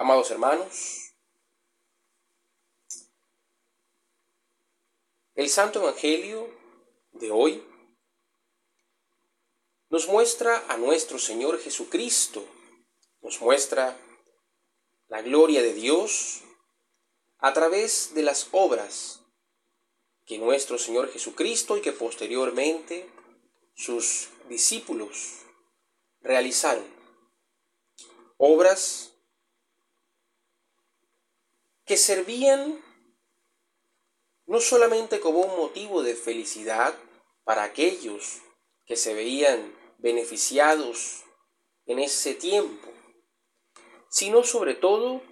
Amados hermanos, el Santo Evangelio de hoy nos muestra a nuestro Señor Jesucristo, nos muestra la gloria de Dios a través de las obras que nuestro Señor Jesucristo y que posteriormente sus discípulos realizaron. Obras que servían no solamente como un motivo de felicidad para aquellos que se veían beneficiados en ese tiempo, sino sobre todo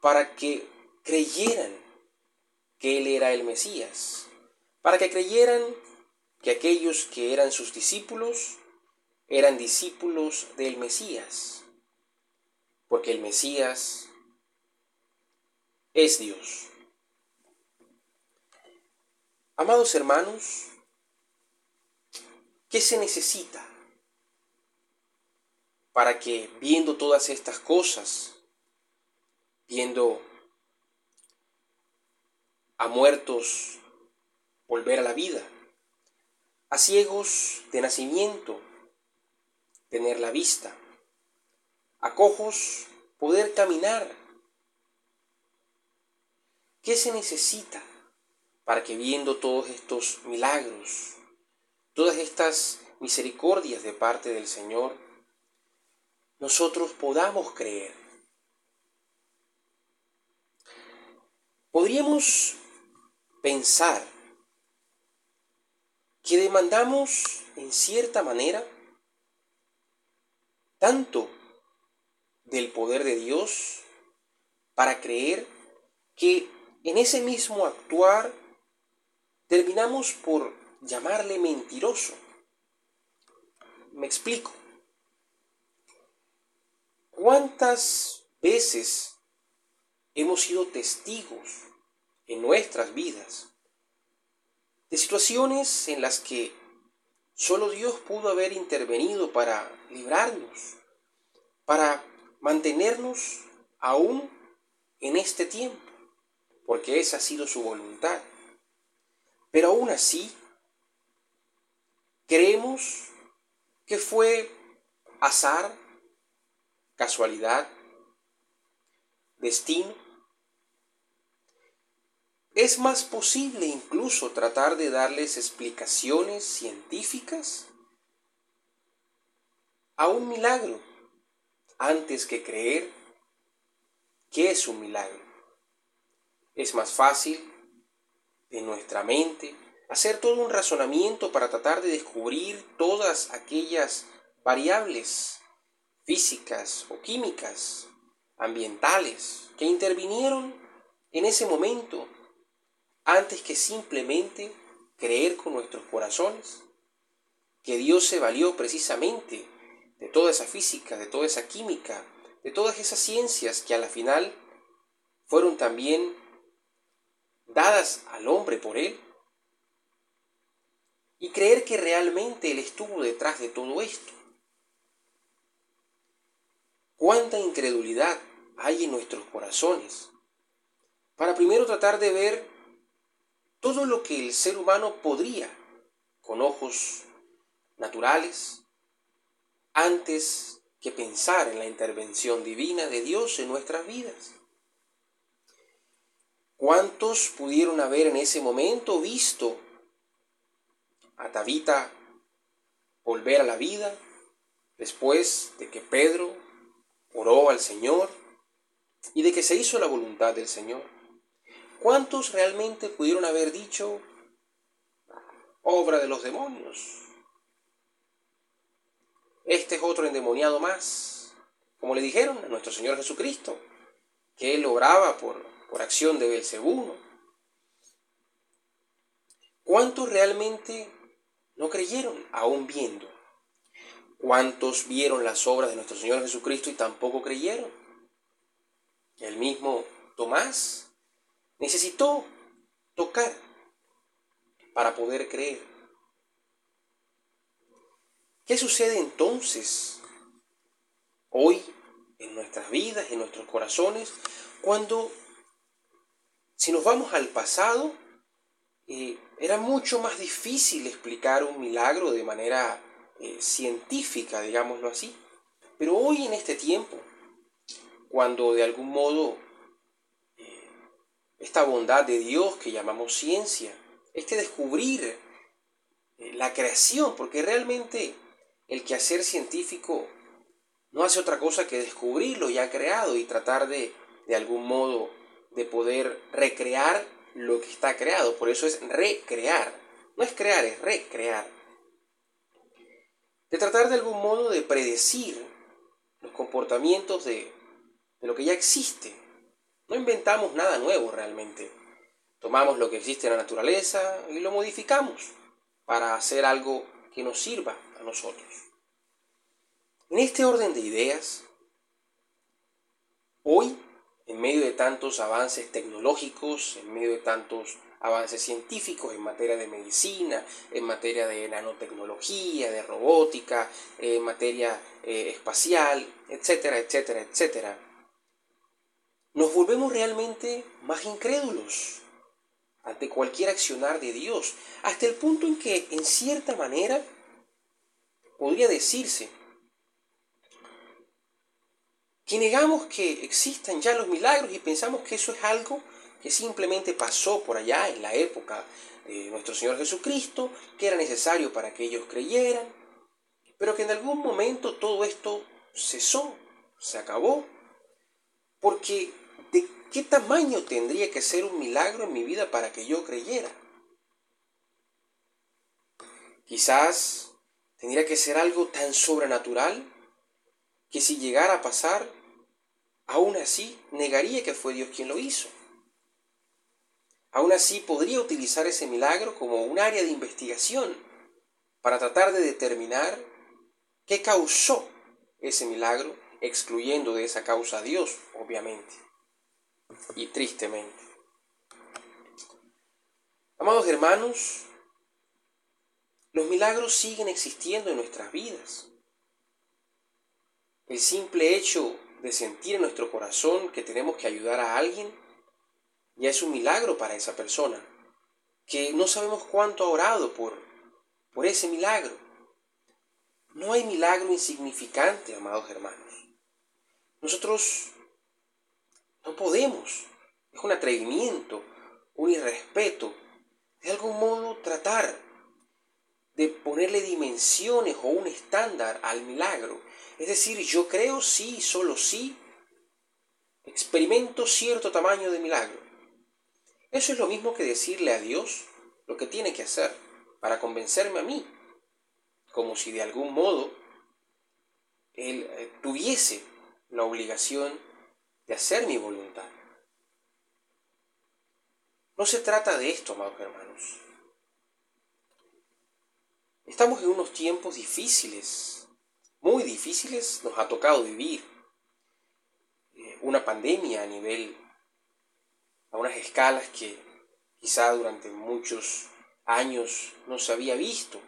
para que creyeran que Él era el Mesías, para que creyeran que aquellos que eran sus discípulos eran discípulos del Mesías, porque el Mesías es Dios. Amados hermanos, ¿qué se necesita para que viendo todas estas cosas, viendo a muertos volver a la vida, a ciegos de nacimiento tener la vista, a cojos poder caminar, ¿Qué se necesita para que viendo todos estos milagros, todas estas misericordias de parte del Señor, nosotros podamos creer? Podríamos pensar que demandamos en cierta manera tanto del poder de Dios para creer que en ese mismo actuar terminamos por llamarle mentiroso. Me explico. ¿Cuántas veces hemos sido testigos en nuestras vidas de situaciones en las que solo Dios pudo haber intervenido para librarnos, para mantenernos aún en este tiempo? Porque esa ha sido su voluntad. Pero aún así, creemos que fue azar, casualidad, destino. Es más posible incluso tratar de darles explicaciones científicas a un milagro antes que creer que es un milagro. Es más fácil en nuestra mente hacer todo un razonamiento para tratar de descubrir todas aquellas variables físicas o químicas, ambientales, que intervinieron en ese momento antes que simplemente creer con nuestros corazones que Dios se valió precisamente de toda esa física, de toda esa química, de todas esas ciencias que a la final fueron también dadas al hombre por él, y creer que realmente él estuvo detrás de todo esto. Cuánta incredulidad hay en nuestros corazones para primero tratar de ver todo lo que el ser humano podría con ojos naturales antes que pensar en la intervención divina de Dios en nuestras vidas. ¿Cuántos pudieron haber en ese momento visto a Tabita volver a la vida después de que Pedro oró al Señor y de que se hizo la voluntad del Señor? ¿Cuántos realmente pudieron haber dicho obra de los demonios? Este es otro endemoniado más, como le dijeron a nuestro Señor Jesucristo, que él oraba por por acción de Belcebú. ¿Cuántos realmente no creyeron aún viendo? ¿Cuántos vieron las obras de nuestro Señor Jesucristo y tampoco creyeron? El mismo Tomás necesitó tocar para poder creer. ¿Qué sucede entonces hoy en nuestras vidas, en nuestros corazones, cuando si nos vamos al pasado, eh, era mucho más difícil explicar un milagro de manera eh, científica, digámoslo así. Pero hoy en este tiempo, cuando de algún modo eh, esta bondad de Dios que llamamos ciencia, este descubrir la creación, porque realmente el quehacer científico no hace otra cosa que descubrir lo ya creado y tratar de, de algún modo, de poder recrear lo que está creado. Por eso es recrear. No es crear, es recrear. De tratar de algún modo de predecir los comportamientos de, de lo que ya existe. No inventamos nada nuevo realmente. Tomamos lo que existe en la naturaleza y lo modificamos para hacer algo que nos sirva a nosotros. En este orden de ideas, hoy, en medio de tantos avances tecnológicos, en medio de tantos avances científicos en materia de medicina, en materia de nanotecnología, de robótica, en materia eh, espacial, etcétera, etcétera, etcétera, nos volvemos realmente más incrédulos ante cualquier accionar de Dios, hasta el punto en que, en cierta manera, podría decirse que negamos que existan ya los milagros y pensamos que eso es algo que simplemente pasó por allá en la época de nuestro Señor Jesucristo, que era necesario para que ellos creyeran, pero que en algún momento todo esto cesó, se acabó, porque ¿de qué tamaño tendría que ser un milagro en mi vida para que yo creyera? Quizás tendría que ser algo tan sobrenatural que si llegara a pasar aún así negaría que fue Dios quien lo hizo. Aún así podría utilizar ese milagro como un área de investigación para tratar de determinar qué causó ese milagro, excluyendo de esa causa a Dios, obviamente, y tristemente. Amados hermanos, los milagros siguen existiendo en nuestras vidas. El simple hecho de sentir en nuestro corazón que tenemos que ayudar a alguien, ya es un milagro para esa persona, que no sabemos cuánto ha orado por, por ese milagro. No hay milagro insignificante, amados hermanos. Nosotros no podemos, es un atrevimiento, un irrespeto, de algún modo tratar de ponerle dimensiones o un estándar al milagro es decir, yo creo sí, solo sí, experimento cierto tamaño de milagro. Eso es lo mismo que decirle a Dios lo que tiene que hacer para convencerme a mí, como si de algún modo Él eh, tuviese la obligación de hacer mi voluntad. No se trata de esto, amados hermanos. Estamos en unos tiempos difíciles muy difíciles nos ha tocado vivir. Eh, una pandemia a nivel, a unas escalas que quizá durante muchos años no se había visto.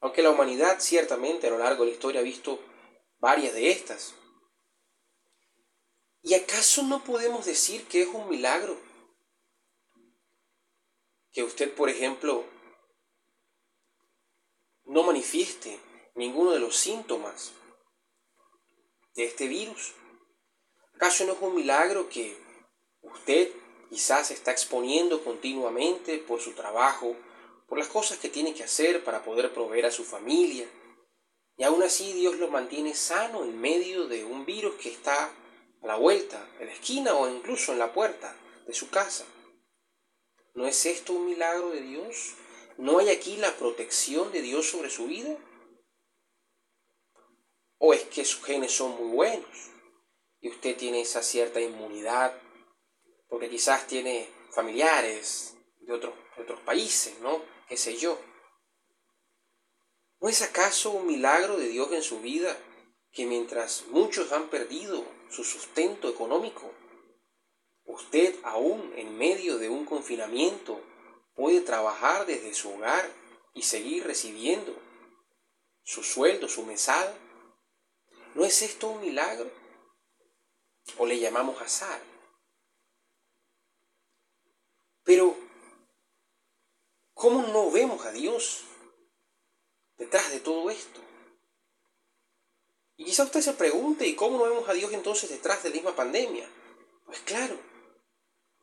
Aunque la humanidad ciertamente a lo largo de la historia ha visto varias de estas. ¿Y acaso no podemos decir que es un milagro? Que usted, por ejemplo, no manifieste ninguno de los síntomas de este virus? ¿Acaso no es un milagro que usted quizás se está exponiendo continuamente por su trabajo, por las cosas que tiene que hacer para poder proveer a su familia? Y aún así Dios lo mantiene sano en medio de un virus que está a la vuelta, en la esquina o incluso en la puerta de su casa. ¿No es esto un milagro de Dios? ¿No hay aquí la protección de Dios sobre su vida? ¿O es que sus genes son muy buenos y usted tiene esa cierta inmunidad porque quizás tiene familiares de otros, otros países, ¿no? ¿Qué sé yo? ¿No es acaso un milagro de Dios en su vida que mientras muchos han perdido su sustento económico, usted aún en medio de un confinamiento puede trabajar desde su hogar y seguir recibiendo su sueldo, su mesada? ¿No es esto un milagro? o le llamamos azar. Pero, ¿cómo no vemos a Dios detrás de todo esto? Y quizá usted se pregunte, ¿y cómo no vemos a Dios entonces detrás de la misma pandemia? Pues claro,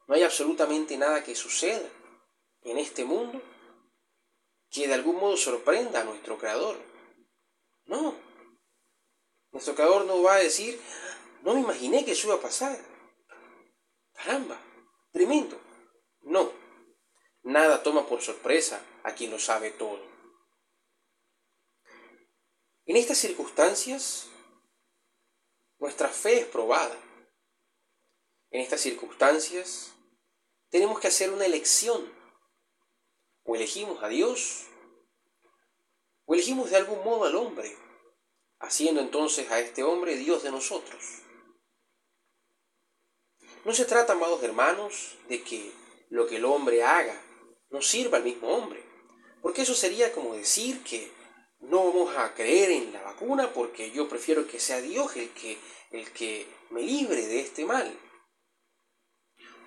no hay absolutamente nada que suceda en este mundo que de algún modo sorprenda a nuestro Creador. No. Nuestro Creador no va a decir, no me imaginé que eso iba a pasar. Caramba, tremendo. No. Nada toma por sorpresa a quien lo sabe todo. En estas circunstancias, nuestra fe es probada. En estas circunstancias, tenemos que hacer una elección. O elegimos a Dios, o elegimos de algún modo al hombre, haciendo entonces a este hombre Dios de nosotros. No se trata, amados hermanos, de que lo que el hombre haga no sirva al mismo hombre, porque eso sería como decir que no vamos a creer en la vacuna porque yo prefiero que sea Dios el que, el que me libre de este mal.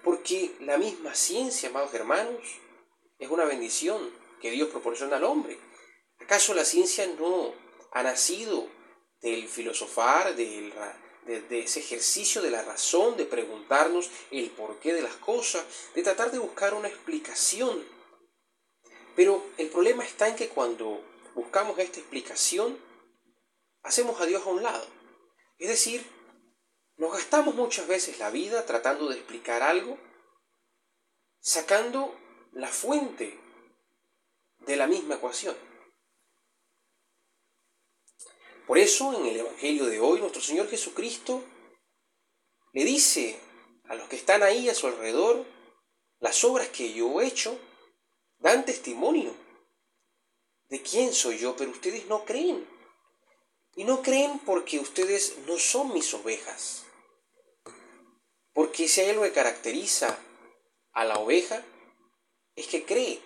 Porque la misma ciencia, amados hermanos, es una bendición que Dios proporciona al hombre. ¿Acaso la ciencia no ha nacido del filosofar, del, de, de, ese ejercicio de la razón, de preguntarnos el porqué de las cosas, de tratar de buscar una explicación? Pero el problema está en que cuando buscamos esta explicación, hacemos a Dios a un lado. Es decir, nos gastamos muchas veces la vida tratando de explicar algo, sacando la fuente de la misma ecuación. Por eso en el Evangelio de hoy nuestro Señor Jesucristo le dice a los que están ahí a su alrededor, las obras que yo he hecho dan testimonio de quién soy yo, pero ustedes no creen. Y no creen porque ustedes no son mis ovejas. Porque si hay algo que caracteriza a la oveja, es que cree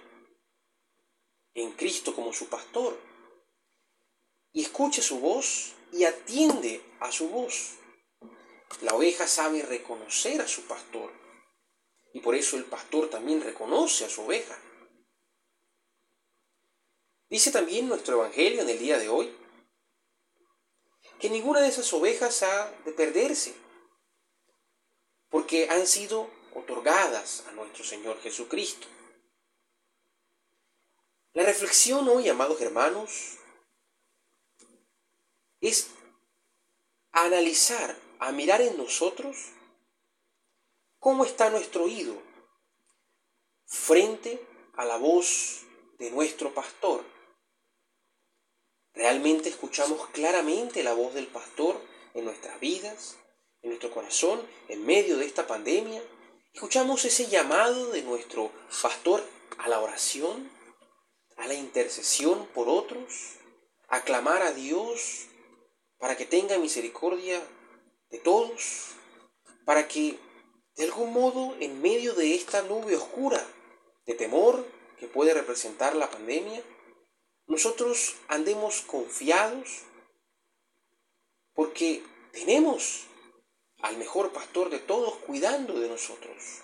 en Cristo como su pastor. Y escucha su voz y atiende a su voz. La oveja sabe reconocer a su pastor. Y por eso el pastor también reconoce a su oveja. Dice también nuestro Evangelio en el día de hoy que ninguna de esas ovejas ha de perderse, porque han sido otorgadas a nuestro Señor Jesucristo. La reflexión hoy, amados hermanos, es analizar, a mirar en nosotros cómo está nuestro oído frente a la voz de nuestro pastor ¿Realmente escuchamos claramente la voz del pastor en nuestras vidas, en nuestro corazón, en medio de esta pandemia? ¿Escuchamos ese llamado de nuestro pastor a la oración, a la intercesión por otros, a clamar a Dios para que tenga misericordia de todos, para que de algún modo en medio de esta nube oscura de temor que puede representar la pandemia, nosotros andemos confiados porque tenemos al mejor pastor de todos cuidando de nosotros.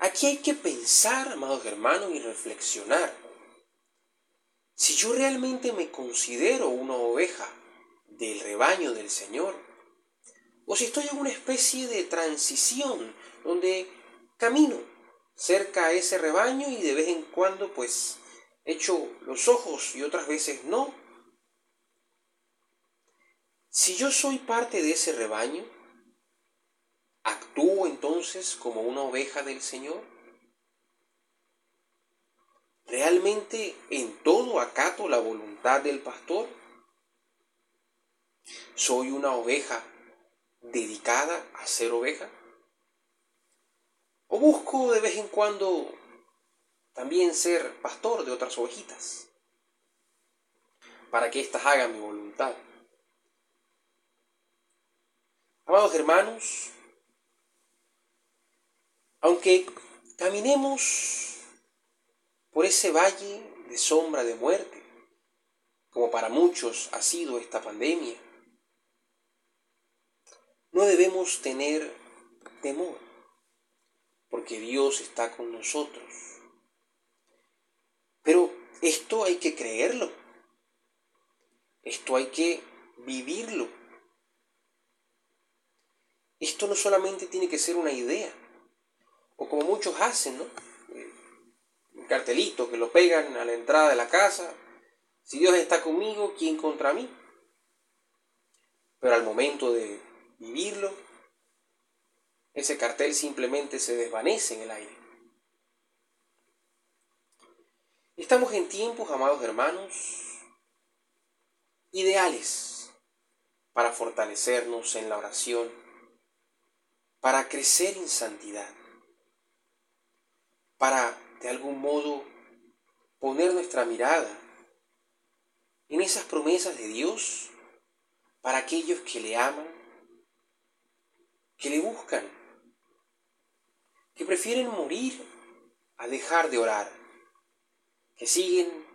Aquí hay que pensar, amados hermanos, y reflexionar. Si yo realmente me considero una oveja del rebaño del Señor, o si estoy en una especie de transición donde camino cerca a ese rebaño y de vez en cuando pues hecho los ojos y otras veces no. Si yo soy parte de ese rebaño, ¿actúo entonces como una oveja del Señor? ¿Realmente en todo acato la voluntad del pastor? ¿Soy una oveja dedicada a ser oveja? ¿O busco de vez en cuando también ser pastor de otras ovejitas, para que éstas hagan mi voluntad. Amados hermanos, aunque caminemos por ese valle de sombra de muerte, como para muchos ha sido esta pandemia, no debemos tener temor, porque Dios está con nosotros. Pero esto hay que creerlo, esto hay que vivirlo. Esto no solamente tiene que ser una idea, o como muchos hacen, ¿no? Un cartelito que lo pegan a la entrada de la casa, si Dios está conmigo, ¿quién contra mí? Pero al momento de vivirlo, ese cartel simplemente se desvanece en el aire. Estamos en tiempos, amados hermanos, ideales para fortalecernos en la oración, para crecer en santidad, para de algún modo poner nuestra mirada en esas promesas de Dios para aquellos que le aman, que le buscan, que prefieren morir a dejar de orar, que siguen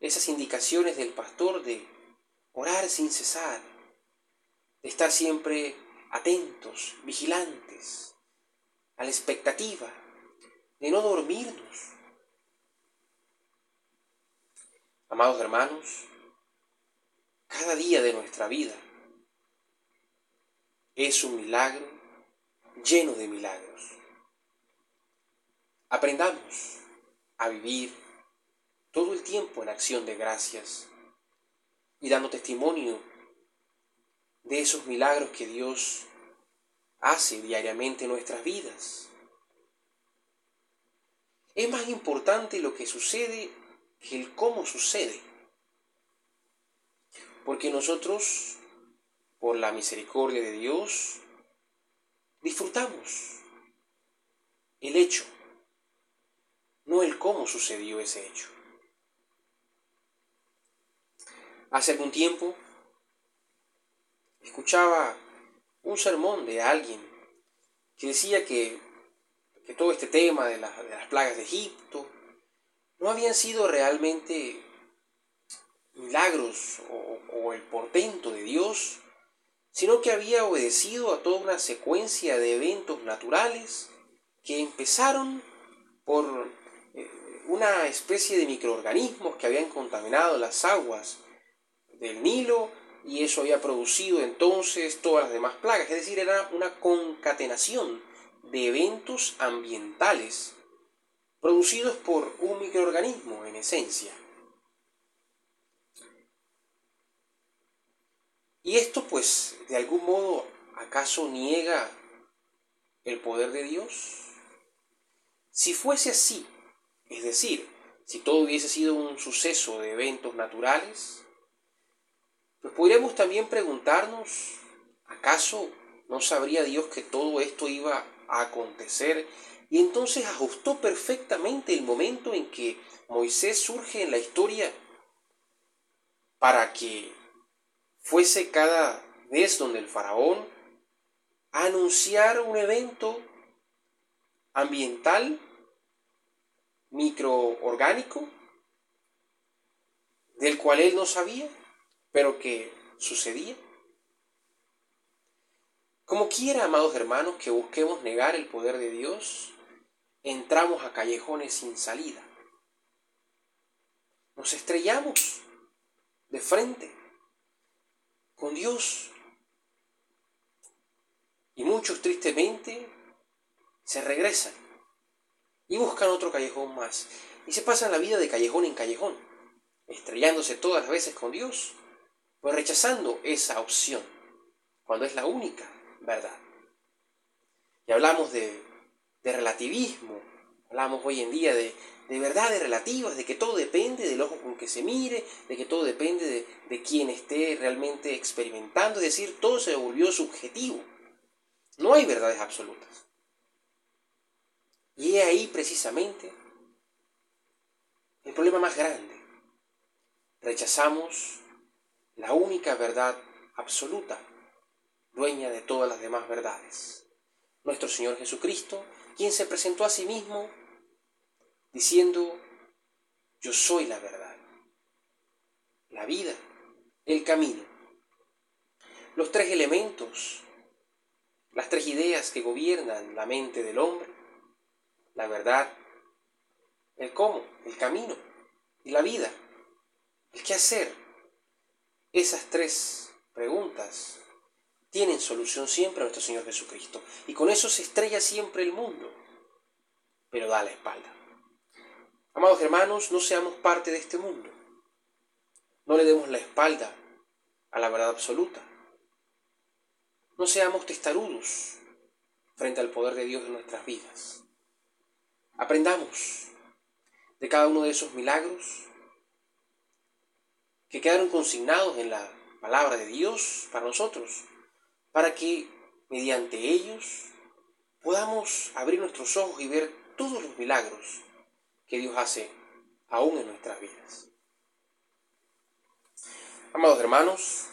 esas indicaciones del pastor de orar sin cesar, de estar siempre atentos, vigilantes, a la expectativa, de no dormirnos. Amados hermanos, cada día de nuestra vida es un milagro lleno de milagros. Aprendamos a vivir todo el tiempo en acción de gracias y dando testimonio de esos milagros que Dios hace diariamente en nuestras vidas. Es más importante lo que sucede que el cómo sucede. Porque nosotros, por la misericordia de Dios, disfrutamos el hecho, no el cómo sucedió ese hecho. Hace algún tiempo escuchaba un sermón de alguien que decía que, todo este tema de, de las plagas de Egipto. No habían sido realmente milagros o, el portento de Dios, sino que había obedecido a toda una secuencia de eventos naturales que empezaron por eh, una especie de microorganismos que habían contaminado las aguas del Nilo y eso había producido entonces todas las demás plagas, es decir, era una concatenación de eventos ambientales producidos por un microorganismo en esencia. Y esto pues de algún modo acaso niega el poder de Dios. Si fuese así, es decir, si todo hubiese sido un suceso de eventos naturales, pues podríamos también preguntarnos, ¿acaso no sabría Dios que todo esto iba acontecer? Y entonces ajustó perfectamente el momento en que Moisés surge en la historia para que fuese cada vez donde el faraón a anunciar un evento ambiental, microorgánico, del cual él no sabía, pero que sucedía. Como quiera, amados hermanos, que busquemos negar el poder de Dios, entramos a callejones sin salida. Nos estrellamos de frente con Dios. Y muchos tristemente se regresan y buscan otro callejón más. Y se pasan la vida de callejón en callejón, estrellándose todas las veces con Dios, pues rechazando esa opción, cuando es la única verdad. Y hablamos de, de relativismo, hablamos hoy en día de, de verdades relativas, de que todo depende del ojo con que se mire, de que todo depende de, de quien esté realmente experimentando, es decir, todo se volvió subjetivo. No hay verdades absolutas. Y es ahí precisamente el problema más grande. Rechazamos la única verdad absoluta, dueña de todas las demás verdades. Nuestro Señor Jesucristo, quien se presentó a sí mismo diciendo, yo soy la verdad, la vida, el camino. Los tres elementos las tres ideas que gobiernan la mente del hombre, la verdad, el cómo, el camino y la vida, el qué hacer. Esas tres preguntas tienen solución siempre a nuestro Señor Jesucristo. Y con eso se estrella siempre el mundo, pero da la espalda. Amados hermanos, no seamos parte de este mundo. No le demos la espalda a la verdad absoluta. No seamos testarudos frente al poder de Dios en nuestras vidas. Aprendamos de cada uno de esos milagros que quedaron consignados en la palabra de Dios para nosotros, para que mediante ellos podamos abrir nuestros ojos y ver todos los milagros que Dios hace aún en nuestras vidas. Amados hermanos,